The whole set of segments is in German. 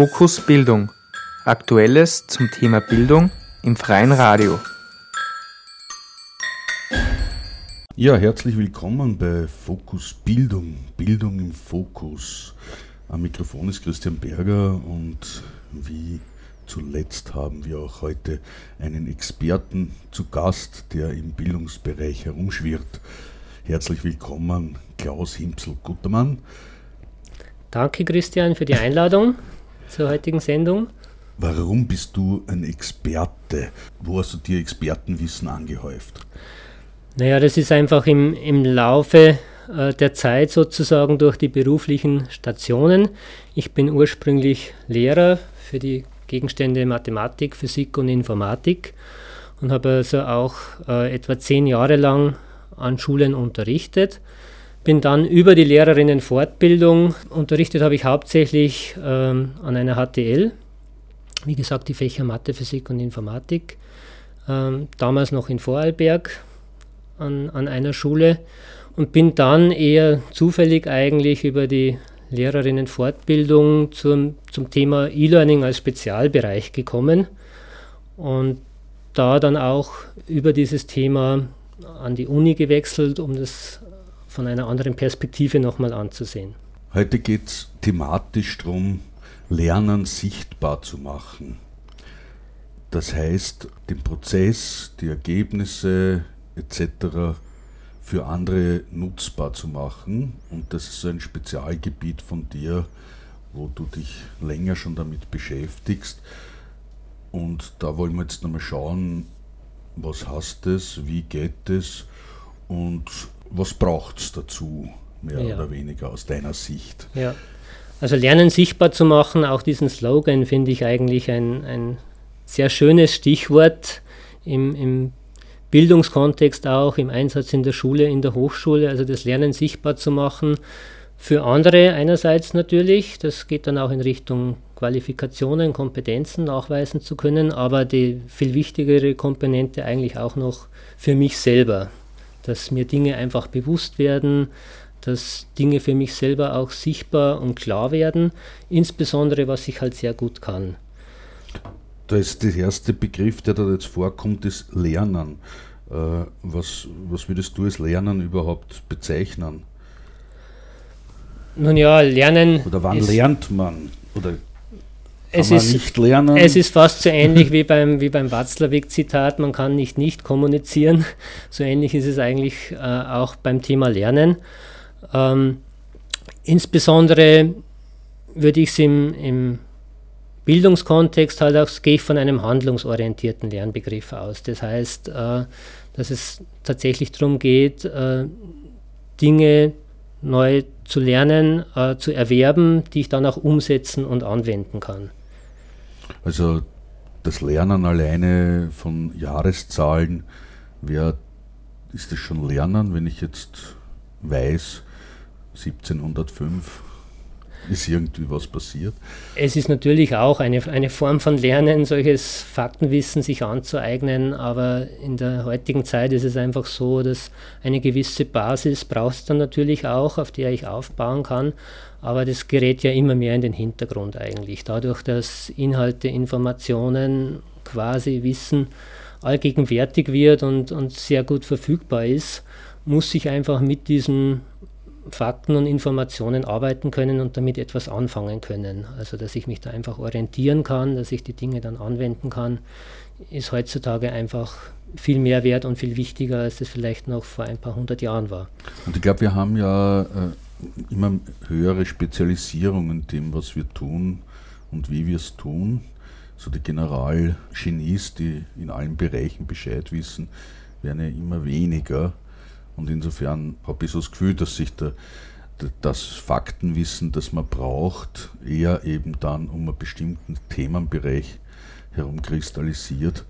Fokus Bildung. Aktuelles zum Thema Bildung im freien Radio. Ja, herzlich willkommen bei Fokus Bildung, Bildung im Fokus. Am Mikrofon ist Christian Berger und wie zuletzt haben wir auch heute einen Experten zu Gast, der im Bildungsbereich herumschwirrt. Herzlich willkommen, Klaus Himzel-Guttermann. Danke, Christian, für die Einladung zur heutigen Sendung. Warum bist du ein Experte? Wo hast du dir Expertenwissen angehäuft? Naja, das ist einfach im, im Laufe äh, der Zeit sozusagen durch die beruflichen Stationen. Ich bin ursprünglich Lehrer für die Gegenstände Mathematik, Physik und Informatik und habe also auch äh, etwa zehn Jahre lang an Schulen unterrichtet. Bin dann über die Lehrerinnenfortbildung unterrichtet habe ich hauptsächlich ähm, an einer HTL, wie gesagt die Fächer Mathe, Physik und Informatik, ähm, damals noch in Vorarlberg an, an einer Schule. Und bin dann eher zufällig eigentlich über die Lehrerinnenfortbildung zum, zum Thema E-Learning als Spezialbereich gekommen. Und da dann auch über dieses Thema an die Uni gewechselt, um das von einer anderen Perspektive nochmal anzusehen. Heute geht es thematisch darum, Lernen sichtbar zu machen. Das heißt, den Prozess, die Ergebnisse etc. für andere nutzbar zu machen. Und das ist so ein Spezialgebiet von dir, wo du dich länger schon damit beschäftigst. Und da wollen wir jetzt nochmal schauen, was hast es, wie geht es und was braucht es dazu, mehr ja. oder weniger aus deiner Sicht? Ja, also Lernen sichtbar zu machen, auch diesen Slogan finde ich eigentlich ein, ein sehr schönes Stichwort im, im Bildungskontext auch, im Einsatz in der Schule, in der Hochschule, also das Lernen sichtbar zu machen. Für andere einerseits natürlich, das geht dann auch in Richtung Qualifikationen, Kompetenzen nachweisen zu können, aber die viel wichtigere Komponente eigentlich auch noch für mich selber, dass mir Dinge einfach bewusst werden, dass Dinge für mich selber auch sichtbar und klar werden, insbesondere was ich halt sehr gut kann. Da ist der erste Begriff, der da jetzt vorkommt, ist Lernen. Äh, was, was würdest du als Lernen überhaupt bezeichnen? Nun ja, Lernen. Oder wann lernt man? Oder es ist, nicht lernen? Es ist fast so ähnlich wie beim, wie beim Watzlawick-Zitat, man kann nicht nicht kommunizieren. So ähnlich ist es eigentlich äh, auch beim Thema Lernen. Ähm, insbesondere würde ich es im, im Bildungskontext halt auch, gehe ich von einem handlungsorientierten Lernbegriff aus. Das heißt, äh, dass es tatsächlich darum geht, äh, Dinge neu zu lernen, äh, zu erwerben, die ich dann auch umsetzen und anwenden kann. Also das Lernen alleine von Jahreszahlen, wer ist das schon Lernen, wenn ich jetzt weiß, 1705 ist irgendwie was passiert? Es ist natürlich auch eine, eine Form von Lernen, solches Faktenwissen sich anzueignen, aber in der heutigen Zeit ist es einfach so, dass eine gewisse Basis brauchst du natürlich auch, auf der ich aufbauen kann, aber das gerät ja immer mehr in den Hintergrund eigentlich. Dadurch, dass Inhalte, Informationen, quasi Wissen allgegenwärtig wird und, und sehr gut verfügbar ist, muss ich einfach mit diesen Fakten und Informationen arbeiten können und damit etwas anfangen können. Also dass ich mich da einfach orientieren kann, dass ich die Dinge dann anwenden kann, ist heutzutage einfach viel mehr wert und viel wichtiger, als es vielleicht noch vor ein paar hundert Jahren war. Und ich glaube, wir haben ja äh, immer höhere Spezialisierung in dem, was wir tun und wie wir es tun. So die Generalgenies, die in allen Bereichen Bescheid wissen, werden ja immer weniger. Und insofern habe ich so das Gefühl, dass sich der, das Faktenwissen, das man braucht, eher eben dann um einen bestimmten Themenbereich herumkristallisiert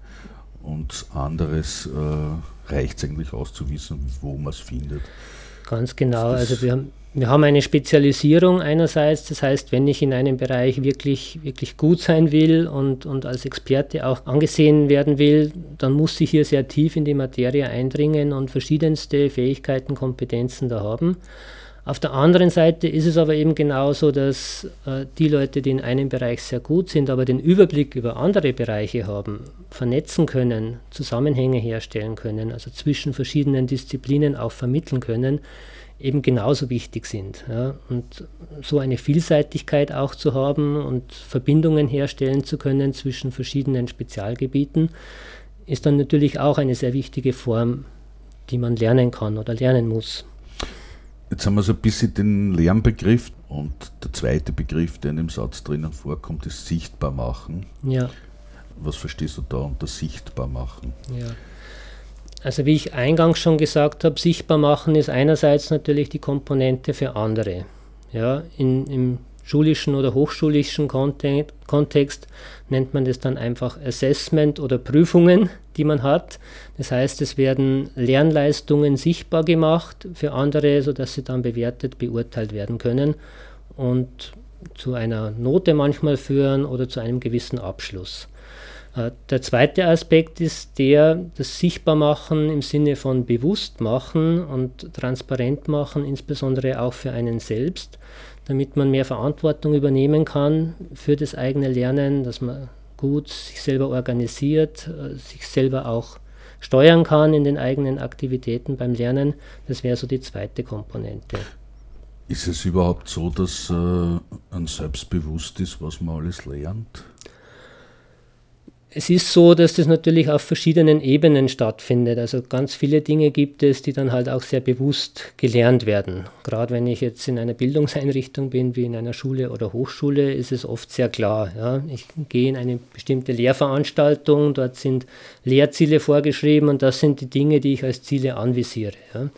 und anderes äh, reicht es eigentlich aus zu wissen, wo man es findet. Ganz genau. Also wir haben, wir haben eine Spezialisierung einerseits, das heißt, wenn ich in einem Bereich wirklich, wirklich gut sein will und, und als Experte auch angesehen werden will, dann muss ich hier sehr tief in die Materie eindringen und verschiedenste Fähigkeiten, Kompetenzen da haben. Auf der anderen Seite ist es aber eben genauso, dass äh, die Leute, die in einem Bereich sehr gut sind, aber den Überblick über andere Bereiche haben, vernetzen können, Zusammenhänge herstellen können, also zwischen verschiedenen Disziplinen auch vermitteln können, eben genauso wichtig sind. Ja. Und so eine Vielseitigkeit auch zu haben und Verbindungen herstellen zu können zwischen verschiedenen Spezialgebieten, ist dann natürlich auch eine sehr wichtige Form, die man lernen kann oder lernen muss. Jetzt haben wir so ein bisschen den Lernbegriff und der zweite Begriff, der in dem Satz drinnen vorkommt, ist sichtbar machen. Ja. Was verstehst du da unter sichtbar machen? Ja. Also wie ich eingangs schon gesagt habe, sichtbar machen ist einerseits natürlich die Komponente für andere. Ja, in, Im schulischen oder hochschulischen Kontext nennt man das dann einfach Assessment oder Prüfungen, die man hat. Das heißt, es werden Lernleistungen sichtbar gemacht für andere, sodass sie dann bewertet, beurteilt werden können und zu einer Note manchmal führen oder zu einem gewissen Abschluss. Äh, der zweite Aspekt ist der, das Sichtbarmachen im Sinne von bewusst machen und transparent machen, insbesondere auch für einen selbst damit man mehr Verantwortung übernehmen kann für das eigene Lernen, dass man gut sich selber organisiert, äh, sich selber auch steuern kann in den eigenen Aktivitäten beim Lernen. Das wäre so die zweite Komponente. Ist es überhaupt so, dass äh, ein selbstbewusst ist, was man alles lernt? Es ist so, dass das natürlich auf verschiedenen Ebenen stattfindet. Also ganz viele Dinge gibt es, die dann halt auch sehr bewusst gelernt werden. Gerade wenn ich jetzt in einer Bildungseinrichtung bin, wie in einer Schule oder Hochschule, ist es oft sehr klar. Ja. Ich gehe in eine bestimmte Lehrveranstaltung, dort sind Lehrziele vorgeschrieben und das sind die Dinge, die ich als Ziele anvisiere. Ja.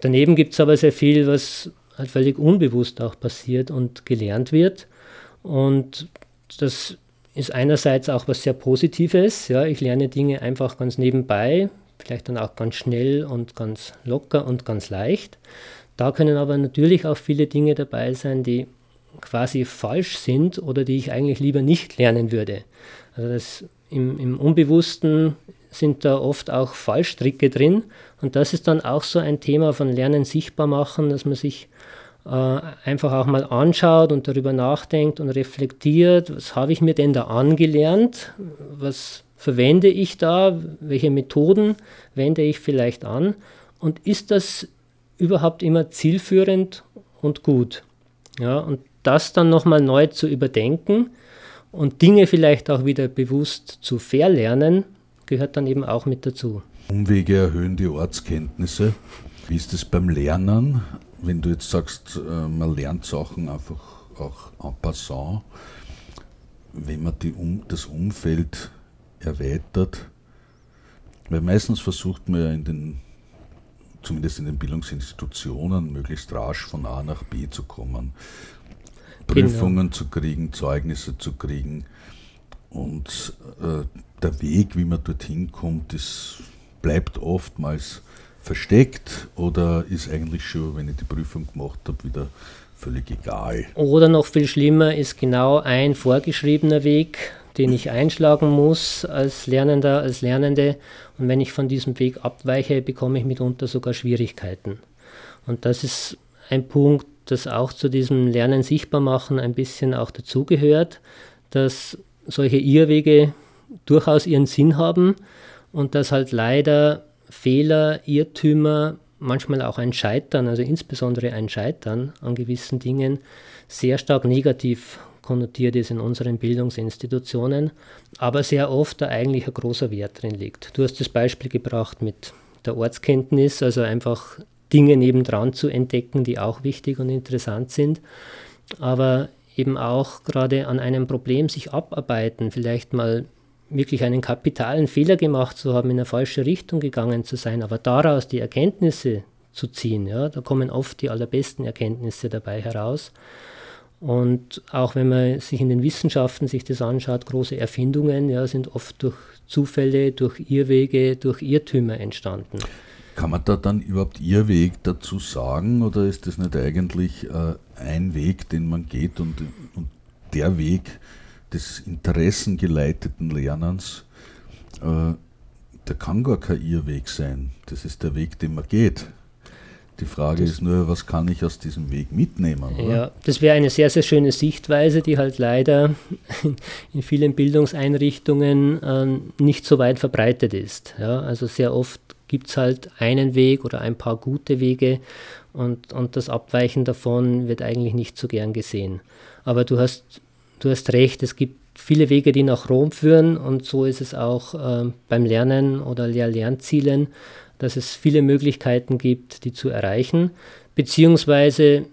Daneben gibt es aber sehr viel, was halt völlig unbewusst auch passiert und gelernt wird. Und das ist einerseits auch was sehr Positives. Ja, ich lerne Dinge einfach ganz nebenbei, vielleicht dann auch ganz schnell und ganz locker und ganz leicht. Da können aber natürlich auch viele Dinge dabei sein, die quasi falsch sind oder die ich eigentlich lieber nicht lernen würde. Also das im, im Unbewussten sind da oft auch Fallstricke drin und das ist dann auch so ein Thema von Lernen sichtbar machen, dass man sich einfach auch mal anschaut und darüber nachdenkt und reflektiert, was habe ich mir denn da angelernt, was verwende ich da, welche Methoden wende ich vielleicht an und ist das überhaupt immer zielführend und gut. Ja, und das dann nochmal neu zu überdenken und Dinge vielleicht auch wieder bewusst zu verlernen, gehört dann eben auch mit dazu. Umwege erhöhen die Ortskenntnisse. Wie ist es beim Lernen? Wenn du jetzt sagst, äh, man lernt Sachen einfach auch en passant, wenn man die um, das Umfeld erweitert, weil meistens versucht man ja in den, zumindest in den Bildungsinstitutionen, möglichst rasch von A nach B zu kommen, genau. Prüfungen zu kriegen, Zeugnisse zu kriegen. Und äh, der Weg, wie man dorthin kommt, ist, bleibt oftmals versteckt oder ist eigentlich schon, wenn ich die Prüfung gemacht habe, wieder völlig egal? Oder noch viel schlimmer ist genau ein vorgeschriebener Weg, den ich einschlagen muss als Lernender, als Lernende. Und wenn ich von diesem Weg abweiche, bekomme ich mitunter sogar Schwierigkeiten. Und das ist ein Punkt, das auch zu diesem Lernen sichtbar machen ein bisschen auch dazugehört, dass solche Irrwege durchaus ihren Sinn haben und dass halt leider Fehler, Irrtümer, manchmal auch ein Scheitern, also insbesondere ein Scheitern an gewissen Dingen, sehr stark negativ konnotiert ist in unseren Bildungsinstitutionen, aber sehr oft da eigentlich ein großer Wert drin liegt. Du hast das Beispiel gebracht mit der Ortskenntnis, also einfach Dinge nebendran zu entdecken, die auch wichtig und interessant sind, aber eben auch gerade an einem Problem sich abarbeiten, vielleicht mal wirklich einen kapitalen Fehler gemacht zu haben, in eine falsche Richtung gegangen zu sein, aber daraus die Erkenntnisse zu ziehen, ja, da kommen oft die allerbesten Erkenntnisse dabei heraus. Und auch wenn man sich in den Wissenschaften sich das anschaut, große Erfindungen ja, sind oft durch Zufälle, durch Irrwege, durch Irrtümer entstanden. Kann man da dann überhaupt Irrweg dazu sagen oder ist das nicht eigentlich äh, ein Weg, den man geht und, und der Weg, des interessengeleiteten Lernens, äh, der kann gar kein Irrweg sein. Das ist der Weg, den man geht. Die Frage das ist nur, was kann ich aus diesem Weg mitnehmen? Oder? Ja, das wäre eine sehr, sehr schöne Sichtweise, die halt leider in vielen Bildungseinrichtungen äh, nicht so weit verbreitet ist. Ja, also sehr oft gibt es halt einen Weg oder ein paar gute Wege und, und das Abweichen davon wird eigentlich nicht so gern gesehen. Aber du hast, du hast recht, es gibt viele Wege, die nach Rom führen und so ist es auch äh, beim Lernen oder Lehr-Lernzielen, dass es viele Möglichkeiten gibt, die zu erreichen, beziehungsweise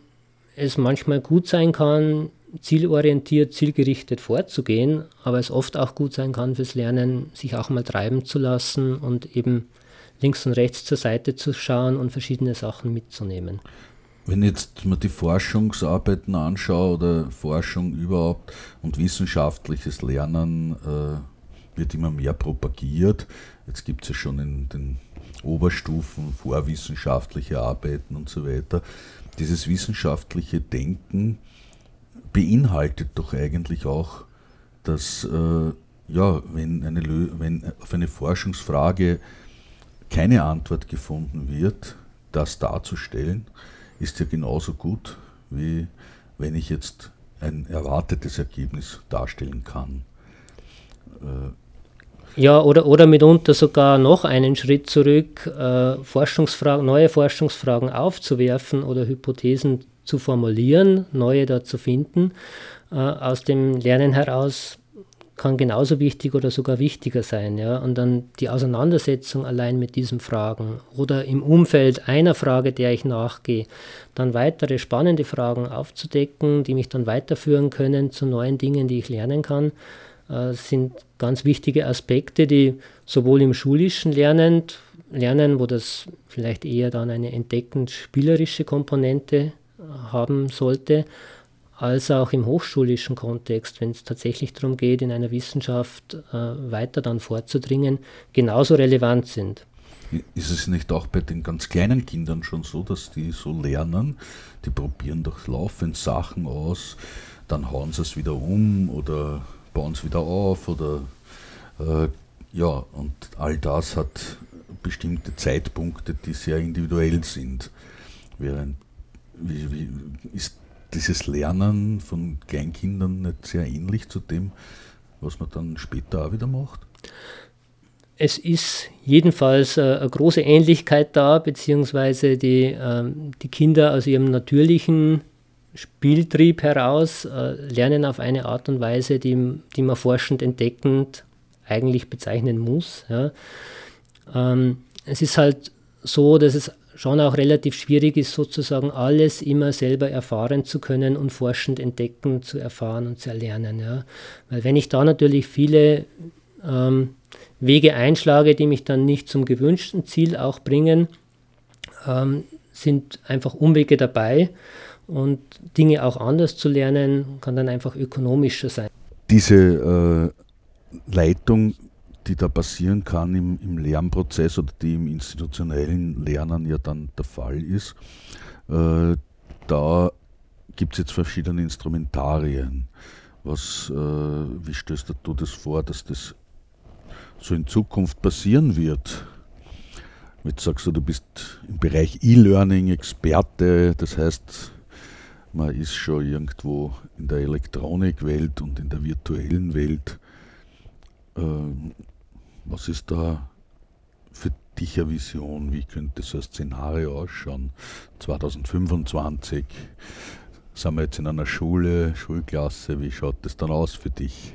es manchmal gut sein kann, zielorientiert, zielgerichtet vorzugehen, aber es oft auch gut sein kann fürs Lernen, sich auch mal treiben zu lassen und eben links und rechts zur Seite zu schauen und verschiedene Sachen mitzunehmen. Wenn jetzt mal die Forschungsarbeiten anschaue oder Forschung überhaupt und wissenschaftliches Lernen äh, wird immer mehr propagiert. Jetzt gibt es ja schon in den Oberstufen vorwissenschaftliche Arbeiten und so weiter. Dieses wissenschaftliche Denken beinhaltet doch eigentlich auch, dass äh, ja, wenn, eine, wenn auf eine Forschungsfrage keine Antwort gefunden wird, das darzustellen, ist ja genauso gut, wie wenn ich jetzt ein erwartetes Ergebnis darstellen kann. Äh, ja, oder, oder mitunter sogar noch einen Schritt zurück, äh, Forschungsfragen, neue Forschungsfragen aufzuwerfen oder Hypothesen zu formulieren, neue da zu finden, äh, aus dem Lernen heraus kann genauso wichtig oder sogar wichtiger sein. Ja? Und dann die Auseinandersetzung allein mit diesen Fragen oder im Umfeld einer Frage, der ich nachgehe, dann weitere spannende Fragen aufzudecken, die mich dann weiterführen können zu neuen Dingen, die ich lernen kann, äh, sind ganz wichtige Aspekte, die sowohl im schulischen Lernen, Lernen, wo das vielleicht eher dann eine entdeckend spielerische Komponente haben sollte, als auch im hochschulischen Kontext, wenn es tatsächlich darum geht, in einer Wissenschaft äh, weiter dann vorzudringen, genauso relevant sind. Ist es nicht auch bei den ganz kleinen Kindern schon so, dass die so lernen? Die probieren doch laufend Sachen aus, dann hauen sie es wieder um oder bauen es wieder auf oder äh, ja, und all das hat bestimmte Zeitpunkte, die sehr individuell sind. Während, wie, wie, ist dieses Lernen von Kleinkindern nicht sehr ähnlich zu dem, was man dann später auch wieder macht? Es ist jedenfalls äh, eine große Ähnlichkeit da, beziehungsweise die, äh, die Kinder aus ihrem natürlichen Spieltrieb heraus äh, lernen auf eine Art und Weise, die, die man forschend entdeckend eigentlich bezeichnen muss. Ja. Ähm, es ist halt so, dass es schon auch relativ schwierig ist, sozusagen alles immer selber erfahren zu können und forschend entdecken, zu erfahren und zu erlernen. Ja. Weil wenn ich da natürlich viele ähm, Wege einschlage, die mich dann nicht zum gewünschten Ziel auch bringen, ähm, sind einfach Umwege dabei und Dinge auch anders zu lernen, kann dann einfach ökonomischer sein. Diese äh, Leitung die da passieren kann im, im Lernprozess oder die im institutionellen Lernen ja dann der Fall ist, äh, da gibt es jetzt verschiedene Instrumentarien. Was, äh, wie stößt du das vor, dass das so in Zukunft passieren wird? Jetzt sagst du, du bist im Bereich E-Learning Experte, das heißt, man ist schon irgendwo in der Elektronikwelt und in der virtuellen Welt. Ähm, was ist da für dich eine Vision? Wie könnte so ein Szenario ausschauen? 2025 sind wir jetzt in einer Schule, Schulklasse. Wie schaut das dann aus für dich?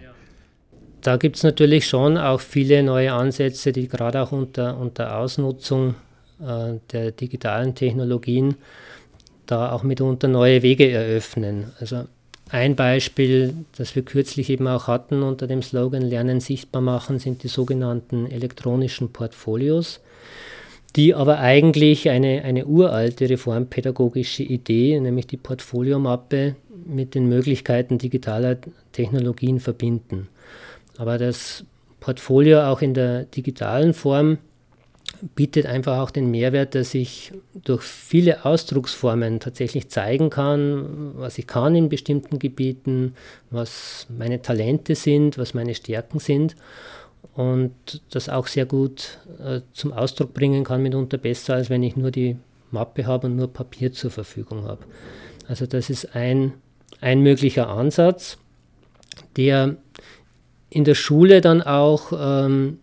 Da gibt es natürlich schon auch viele neue Ansätze, die gerade auch unter, unter Ausnutzung äh, der digitalen Technologien da auch mitunter neue Wege eröffnen. Also ein Beispiel, das wir kürzlich eben auch hatten unter dem Slogan Lernen sichtbar machen, sind die sogenannten elektronischen Portfolios, die aber eigentlich eine, eine uralte reformpädagogische Idee, nämlich die Portfoliomappe, mit den Möglichkeiten digitaler Technologien verbinden. Aber das Portfolio auch in der digitalen Form bietet einfach auch den Mehrwert, dass ich durch viele Ausdrucksformen tatsächlich zeigen kann, was ich kann in bestimmten Gebieten, was meine Talente sind, was meine Stärken sind und das auch sehr gut äh, zum Ausdruck bringen kann, mitunter besser, als wenn ich nur die Mappe habe und nur Papier zur Verfügung habe. Also das ist ein, ein möglicher Ansatz, der in der Schule dann auch ähm,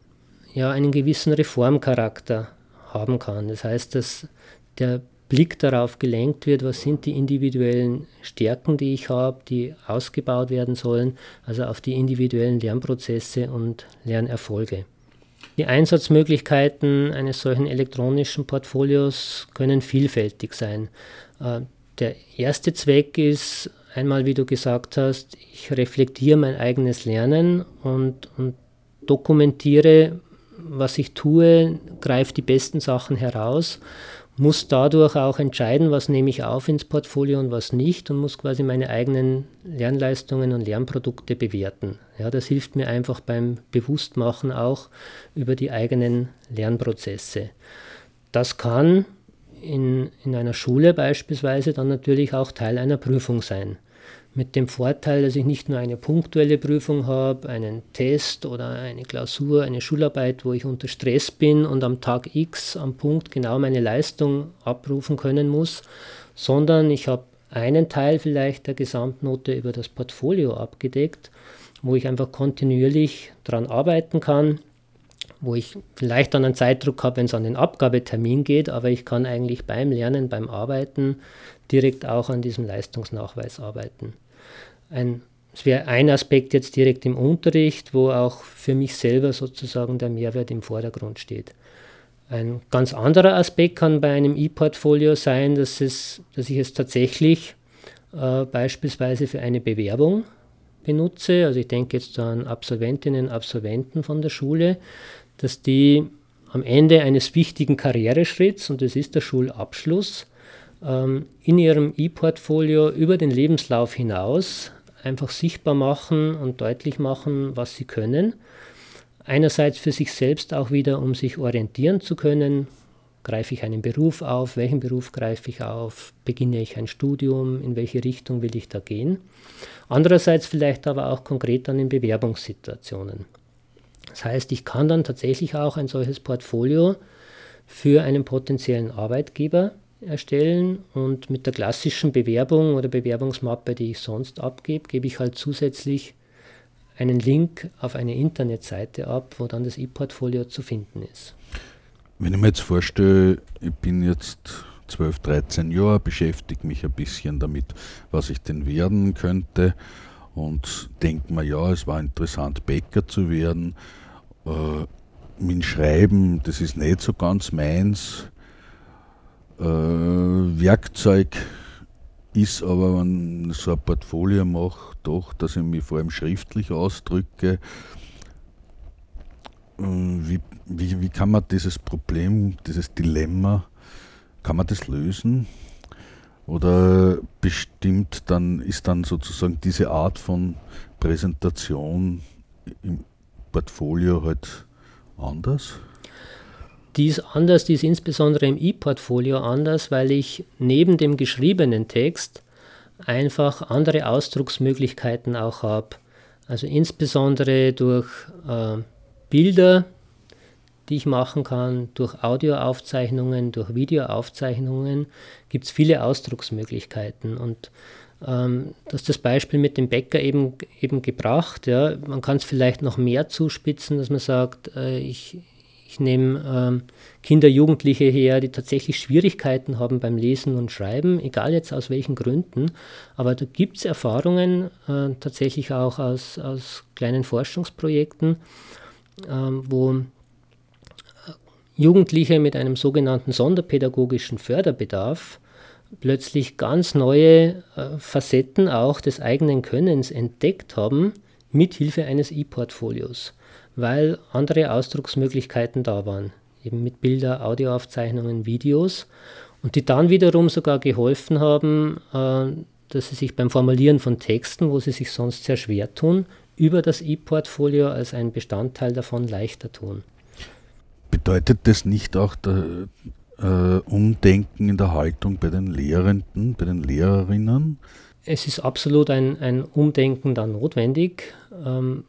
ja, einen gewissen Reformcharakter haben kann. Das heißt, dass der Blick darauf gelenkt wird, was sind die individuellen Stärken, die ich habe, die ausgebaut werden sollen, also auf die individuellen Lernprozesse und Lernerfolge. Die Einsatzmöglichkeiten eines solchen elektronischen Portfolios können vielfältig sein. Äh, der erste Zweck ist einmal, wie du gesagt hast, ich reflektiere mein eigenes Lernen und, und dokumentiere, was ich tue, greife die besten Sachen heraus muss dadurch auch entscheiden, was nehme ich auf ins Portfolio und was nicht und muss quasi meine eigenen Lernleistungen und Lernprodukte bewerten. Ja, das hilft mir einfach beim Bewusstmachen auch über die eigenen Lernprozesse. Das kann in, in einer Schule beispielsweise dann natürlich auch Teil einer Prüfung sein mit dem Vorteil, dass ich nicht nur eine punktuelle Prüfung habe, einen Test oder eine Klausur, eine Schularbeit, wo ich unter Stress bin und am Tag X am Punkt genau meine Leistung abrufen können muss, sondern ich habe einen Teil vielleicht der Gesamtnote über das Portfolio abgedeckt, wo ich einfach kontinuierlich daran arbeiten kann, wo ich vielleicht dann einen Zeitdruck habe, wenn es an den Abgabetermin geht, aber ich kann eigentlich beim Lernen, beim Arbeiten direkt auch an diesem Leistungsnachweis arbeiten ein, es wäre ein Aspekt jetzt direkt im Unterricht, wo auch für mich selber sozusagen der Mehrwert im Vordergrund steht. Ein ganz anderer Aspekt kann bei einem E-Portfolio sein, dass, es, dass ich es tatsächlich äh, beispielsweise für eine Bewerbung benutze. Also ich denke jetzt an Absolventinnen und Absolventen von der Schule, dass die am Ende eines wichtigen Karriereschritts, und das ist der Schulabschluss, ähm, in ihrem E-Portfolio über den Lebenslauf hinaus einfach sichtbar machen und deutlich machen, was sie können. Einerseits für sich selbst auch wieder, um sich orientieren zu können. Greife ich einen Beruf auf? Welchen Beruf greife ich auf? Beginne ich ein Studium? In welche Richtung will ich da gehen? Andererseits vielleicht aber auch konkret dann in Bewerbungssituationen. Das heißt, ich kann dann tatsächlich auch ein solches Portfolio für einen potenziellen Arbeitgeber erstellen und mit der klassischen Bewerbung oder Bewerbungsmappe, die ich sonst abgebe, gebe ich halt zusätzlich einen Link auf eine Internetseite ab, wo dann das E-Portfolio zu finden ist. Wenn ich mir jetzt vorstelle, ich bin jetzt 12, 13 Jahre, beschäftige mich ein bisschen damit, was ich denn werden könnte und denke mir, ja, es war interessant, Bäcker zu werden. Äh, mit Schreiben, das ist nicht so ganz meins äh, Werkzeug ist aber, wenn ich so ein Portfolio mache, doch, dass ich mich vor allem schriftlich ausdrücke. Äh, wie, wie, wie kann man dieses Problem, dieses Dilemma, kann man das lösen? Oder bestimmt dann, ist dann sozusagen diese Art von Präsentation im Portfolio halt anders? Die ist anders, die ist insbesondere im E-Portfolio anders, weil ich neben dem geschriebenen Text einfach andere Ausdrucksmöglichkeiten auch habe. Also insbesondere durch äh, Bilder, die ich machen kann, durch Audioaufzeichnungen, durch Videoaufzeichnungen gibt es viele Ausdrucksmöglichkeiten. Und ähm, dass das Beispiel mit dem Bäcker eben, eben gebracht. Ja. Man kann es vielleicht noch mehr zuspitzen, dass man sagt, äh, ich, ich nehme ähm, Kinder, Jugendliche her, die tatsächlich Schwierigkeiten haben beim Lesen und Schreiben, egal jetzt aus welchen Gründen. Aber da gibt es Erfahrungen, äh, tatsächlich auch aus, aus kleinen Forschungsprojekten, äh, wo äh, Jugendliche mit einem sogenannten sonderpädagogischen Förderbedarf plötzlich ganz neue äh, Facetten auch des eigenen Könnens entdeckt haben, mithilfe eines E-Portfolios weil andere Ausdrucksmöglichkeiten da waren, eben mit Bilder, Audioaufzeichnungen, Videos und die dann wiederum sogar geholfen haben, äh, dass sie sich beim Formulieren von Texten, wo sie sich sonst sehr schwer tun, über das E-Portfolio als ein Bestandteil davon leichter tun. Bedeutet das nicht auch der, äh, Umdenken in der Haltung bei den Lehrenden, bei den Lehrerinnen? Es ist absolut ein, ein Umdenken da notwendig. Ähm,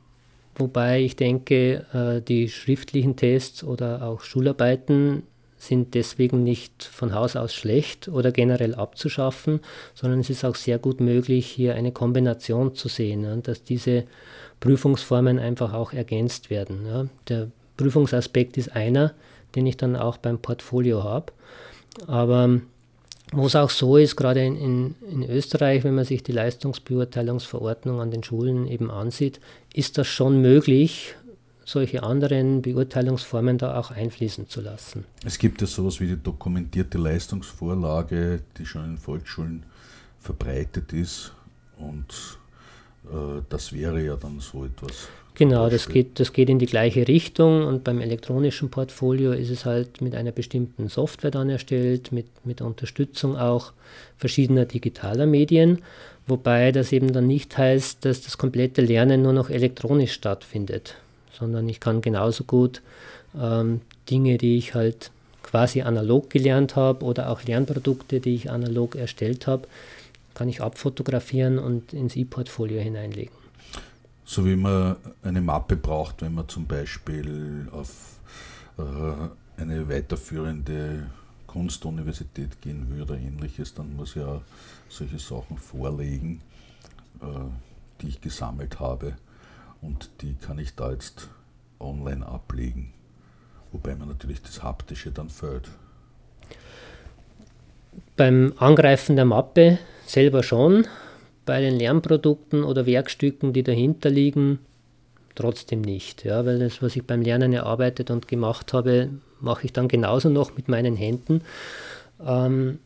Wobei ich denke, äh, die schriftlichen Tests oder auch Schularbeiten sind deswegen nicht von Haus aus schlecht oder generell abzuschaffen, sondern es ist auch sehr gut möglich, hier eine Kombination zu sehen, dass diese Prüfungsformen einfach auch ergänzt werden. Der Prüfungsaspekt ist einer, den ich dann auch beim Portfolio habe. Aber wo es auch so ist, gerade in, in, in, Österreich, wenn man sich die Leistungsbeurteilungsverordnung an den Schulen eben ansieht, ist das schon möglich, solche anderen Beurteilungsformen da auch einfließen zu lassen. Es gibt ja sowas wie die dokumentierte Leistungsvorlage, die schon in Volksschulen verbreitet ist und das wäre ja dann so etwas. Genau, das geht, das geht in die gleiche Richtung und beim elektronischen Portfolio ist es halt mit einer bestimmten Software dann erstellt, mit, mit Unterstützung auch verschiedener digitaler Medien, wobei das eben dann nicht heißt, dass das komplette Lernen nur noch elektronisch stattfindet, sondern ich kann genauso gut ähm, Dinge, die ich halt quasi analog gelernt habe oder auch Lernprodukte, die ich analog erstellt habe, kann ich abfotografieren und ins E-Portfolio hineinlegen. So wie man eine Mappe braucht, wenn man zum Beispiel auf äh, eine weiterführende Kunstuniversität gehen würde oder ähnliches, dann muss ja solche Sachen vorlegen, äh, die ich gesammelt habe und die kann ich da jetzt online ablegen. Wobei man natürlich das Haptische dann fällt. Beim Angreifen der Mappe selber schon, bei den Lernprodukten oder Werkstücken, die dahinter liegen, trotzdem nicht. Ja, weil das, was ich beim Lernen erarbeitet und gemacht habe, mache ich dann genauso noch mit meinen Händen. Ähm,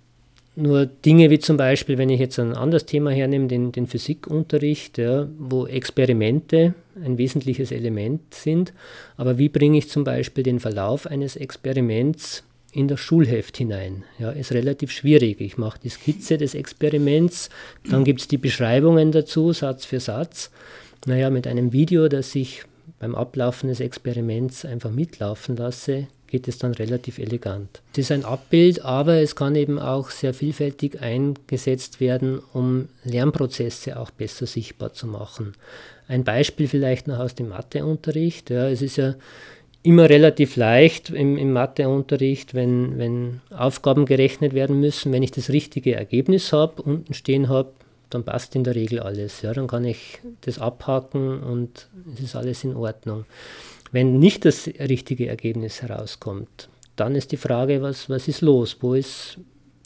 nur Dinge wie zum Beispiel, wenn ich jetzt ein anderes Thema hernehme, den, den Physikunterricht, ja, wo Experimente ein wesentliches Element sind, aber wie bringe ich zum Beispiel den Verlauf eines Experiments in das Schulheft hinein. Ja, ist relativ schwierig. Ich mache die Skizze des Experiments, dann gibt es die Beschreibungen dazu, Satz für Satz. Naja, mit einem Video, das ich beim Ablaufen des Experiments einfach mitlaufen lasse, geht es dann relativ elegant. Es ist ein Abbild, aber es kann eben auch sehr vielfältig eingesetzt werden, um Lernprozesse auch besser sichtbar zu machen. Ein Beispiel vielleicht noch aus dem Matheunterricht. Ja, es ist ja immer relativ leicht im, im Matheunterricht, wenn, wenn Aufgaben gerechnet werden müssen. Wenn ich das richtige Ergebnis habe, unten stehen habe, dann passt in der Regel alles. Ja, dann kann ich das abhaken und es ist alles in Ordnung. Wenn nicht das richtige Ergebnis herauskommt, dann ist die Frage, was, was ist los? Wo ist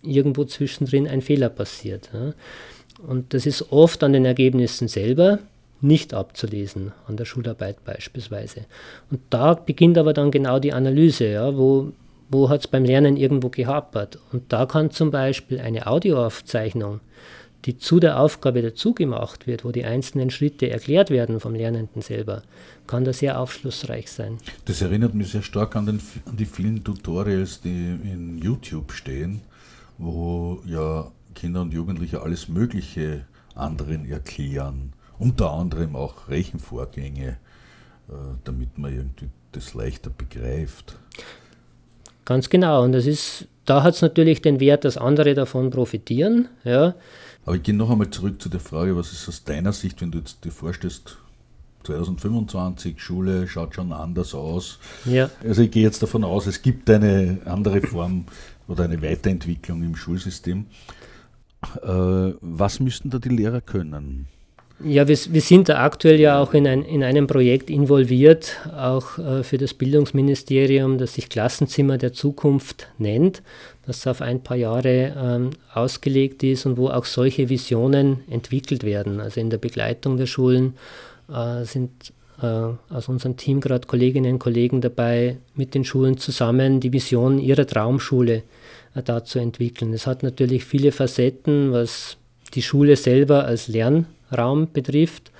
irgendwo zwischendrin ein Fehler passiert? Ja? Und das ist oft an den Ergebnissen selber nicht abzulesen, an der Schularbeit beispielsweise. Und da beginnt aber dann genau die Analyse, ja, wo, wo hat es beim Lernen irgendwo gehapert. Und da kann zum Beispiel eine Audioaufzeichnung, die zu der Aufgabe dazu gemacht wird, wo die einzelnen Schritte erklärt werden vom Lernenden selber, kann da sehr aufschlussreich sein. Das erinnert mich sehr stark an, den, an die vielen Tutorials, die in YouTube stehen, wo ja Kinder und Jugendliche alles Mögliche anderen erklären unter anderem auch Rechenvorgänge, äh, damit man irgendwie das leichter begreift. Ganz genau. Und das ist, da hat es natürlich den Wert, dass andere davon profitieren. Ja. Aber ich gehe noch einmal zurück zu der Frage, was ist aus deiner Sicht, wenn du jetzt dir vorstellst, 2025, Schule schaut schon anders aus. Ja. Also ich gehe jetzt davon aus, es gibt eine andere Form oder eine Weiterentwicklung im Schulsystem. Äh, was müssten da die Lehrer können? Ja, wir, wir, sind da aktuell ja auch in, ein, in einem Projekt involviert, auch äh, für das Bildungsministerium, das sich Klassenzimmer der Zukunft nennt, das auf ein paar Jahre ähm, ausgelegt ist und wo auch solche Visionen entwickelt werden. Also in der Begleitung der Schulen äh, sind äh, aus unserem Team gerade Kolleginnen und Kollegen dabei, mit den Schulen zusammen die Vision ihrer Traumschule äh, da zu entwickeln. Es hat natürlich viele Facetten, was die Schule selber als Lern Raum betrifft,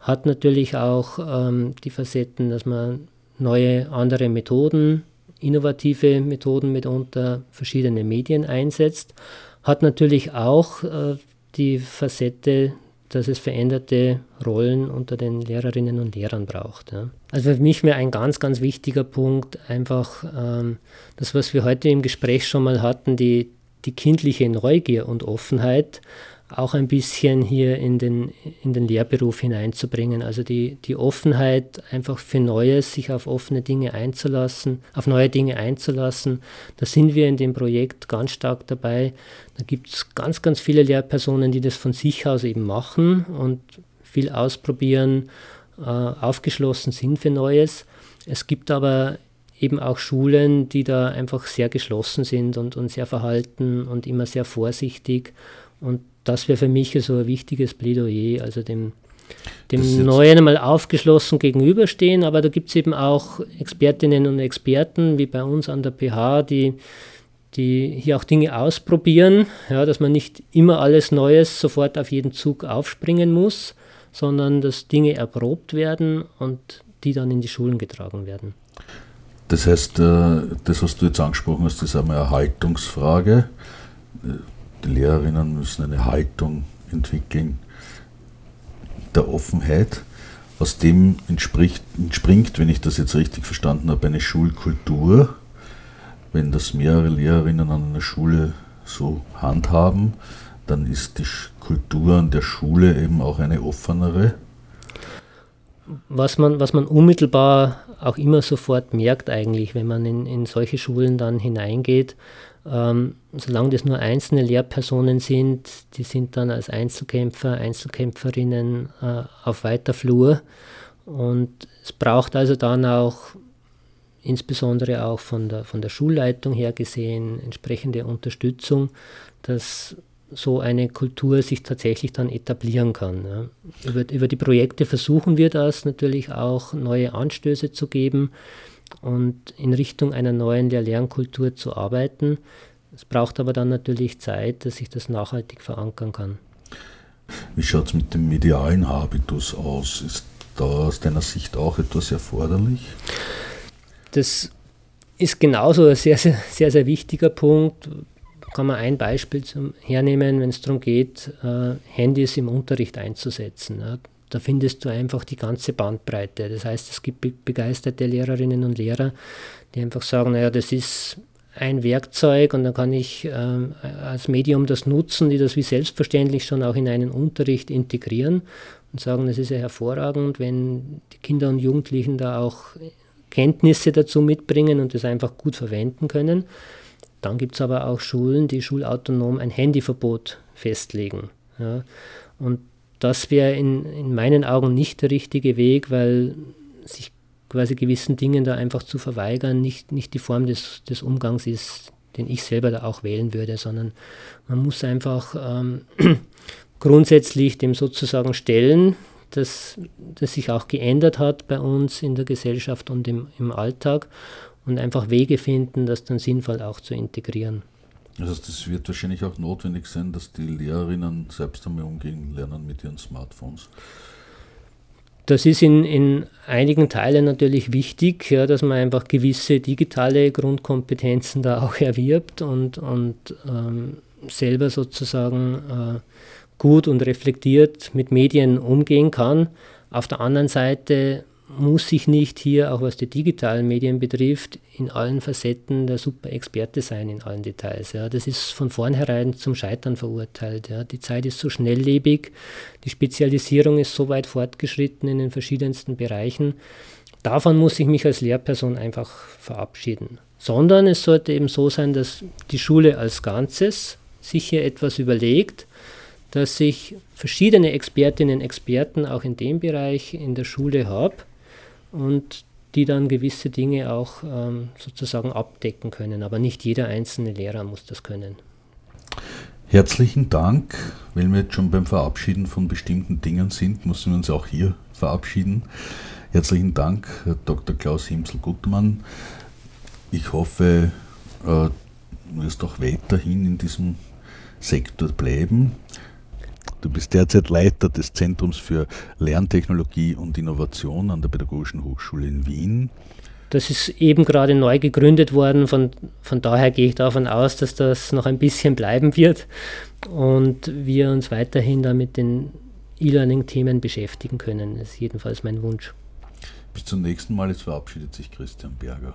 hat natürlich auch ähm, die Facetten, dass man neue, andere Methoden, innovative Methoden mitunter verschiedene Medien einsetzt, hat natürlich auch äh, die Facette, dass es veränderte Rollen unter den Lehrerinnen und Lehrern braucht. Ja. Also für mich wäre ein ganz, ganz wichtiger Punkt einfach ähm, das, was wir heute im Gespräch schon mal hatten, die, die kindliche Neugier und Offenheit auch ein bisschen hier in den, in den Lehrberuf hineinzubringen. Also die, die Offenheit einfach für Neues, sich auf offene Dinge einzulassen, auf neue Dinge einzulassen. Da sind wir in dem Projekt ganz stark dabei. Da gibt es ganz, ganz viele Lehrpersonen, die das von sich aus eben machen und viel ausprobieren, äh, aufgeschlossen sind für Neues. Es gibt aber eben auch Schulen, die da einfach sehr geschlossen sind und, und sehr verhalten und immer sehr vorsichtig. Und das wäre für mich so ein wichtiges Plädoyer, also dem, dem Neuen einmal aufgeschlossen gegenüberstehen. Aber da gibt es eben auch Expertinnen und Experten, wie bei uns an der PH, die, die hier auch Dinge ausprobieren, ja, dass man nicht immer alles Neues sofort auf jeden Zug aufspringen muss, sondern dass Dinge erprobt werden und die dann in die Schulen getragen werden. Das heißt, äh, das, was du jetzt angesprochen hast, ist einmal eine Haltungsfrage. Die Lehrerinnen müssen eine Haltung entwickeln der Offenheit. Aus dem entspringt, wenn ich das jetzt richtig verstanden habe, eine Schulkultur. Wenn das mehrere Lehrerinnen an einer Schule so handhaben, dann ist die Kultur an der Schule eben auch eine offenere. Was man, was man unmittelbar auch immer sofort merkt eigentlich, wenn man in, in solche Schulen dann hineingeht, ähm, solange das nur einzelne Lehrpersonen sind, die sind dann als Einzelkämpfer, Einzelkämpferinnen äh, auf weiter Flur. Und es braucht also dann auch, insbesondere auch von der, von der Schulleitung her gesehen, entsprechende Unterstützung, dass so eine Kultur sich tatsächlich dann etablieren kann. Ja. Über, über die Projekte versuchen wir das natürlich auch neue Anstöße zu geben und in Richtung einer neuen Lehr-Lernkultur zu arbeiten. Es braucht aber dann natürlich Zeit, dass sich das nachhaltig verankern kann. Wie schaut es mit dem medialen Habitus aus? Ist da aus deiner Sicht auch etwas erforderlich? Das ist genauso ein sehr, sehr, sehr, sehr wichtiger Punkt, kann man ein Beispiel zum hernehmen, wenn es darum geht, äh, Handys im Unterricht einzusetzen. Da findest du einfach die ganze Bandbreite. Das heißt, es gibt begeisterte Lehrerinnen und Lehrer, die einfach sagen, naja, das ist ein Werkzeug und dann kann ich äh, als Medium das nutzen, die das wie selbstverständlich schon auch in einen Unterricht integrieren und sagen, es ist ja hervorragend, wenn die Kinder und Jugendlichen da auch Kenntnisse dazu mitbringen und das einfach gut verwenden können. Dann gibt es aber auch Schulen, die schulautonom ein Handyverbot festlegen. Ja. Und das wäre in, in meinen Augen nicht der richtige Weg, weil sich quasi gewissen Dingen da einfach zu verweigern nicht, nicht die Form des, des Umgangs ist, den ich selber da auch wählen würde, sondern man muss einfach ähm, grundsätzlich dem sozusagen stellen, dass das sich auch geändert hat bei uns in der Gesellschaft und im, im Alltag und einfach Wege finden, das dann sinnvoll auch zu integrieren. Das wird wahrscheinlich auch notwendig sein, dass die Lehrerinnen selbst einmal umgehen lernen mit ihren Smartphones. Das ist in, in einigen Teilen natürlich wichtig, ja, dass man einfach gewisse digitale Grundkompetenzen da auch erwirbt und, und ähm, selber sozusagen äh, gut und reflektiert mit Medien umgehen kann. Auf der anderen Seite muss ich nicht hier, auch was die digitalen Medien betrifft, in allen Facetten der super Experte sein, in allen Details. Ja. Das ist von vornherein zum Scheitern verurteilt. Ja. Die Zeit ist so schnelllebig, die Spezialisierung ist so weit fortgeschritten in den verschiedensten Bereichen. Davon muss ich mich als Lehrperson einfach verabschieden. Sondern es sollte eben so sein, dass die Schule als Ganzes sich hier etwas überlegt, dass ich verschiedene Expertinnen und Experten auch in dem Bereich in der Schule habe und die dann gewisse Dinge auch ähm, sozusagen abdecken können. Aber nicht jeder einzelne Lehrer muss das können. Herzlichen Dank. Wenn wir jetzt schon beim Verabschieden von bestimmten Dingen sind, müssen wir uns auch hier verabschieden. Herzlichen Dank, Herr Dr. Klaus Himsel-Gutmann. Ich hoffe, äh, du wirst auch weiterhin in diesem Sektor bleiben. Du bist derzeit Leiter des Zentrums für Lerntechnologie und Innovation an der Pädagogischen Hochschule in Wien. Das ist eben gerade neu gegründet worden, von, von daher gehe ich davon aus, dass das noch ein bisschen bleiben wird und wir uns weiterhin da mit den E-Learning-Themen beschäftigen können. Das ist jedenfalls mein Wunsch. Bis zum nächsten Mal, jetzt verabschiedet sich Christian Berger.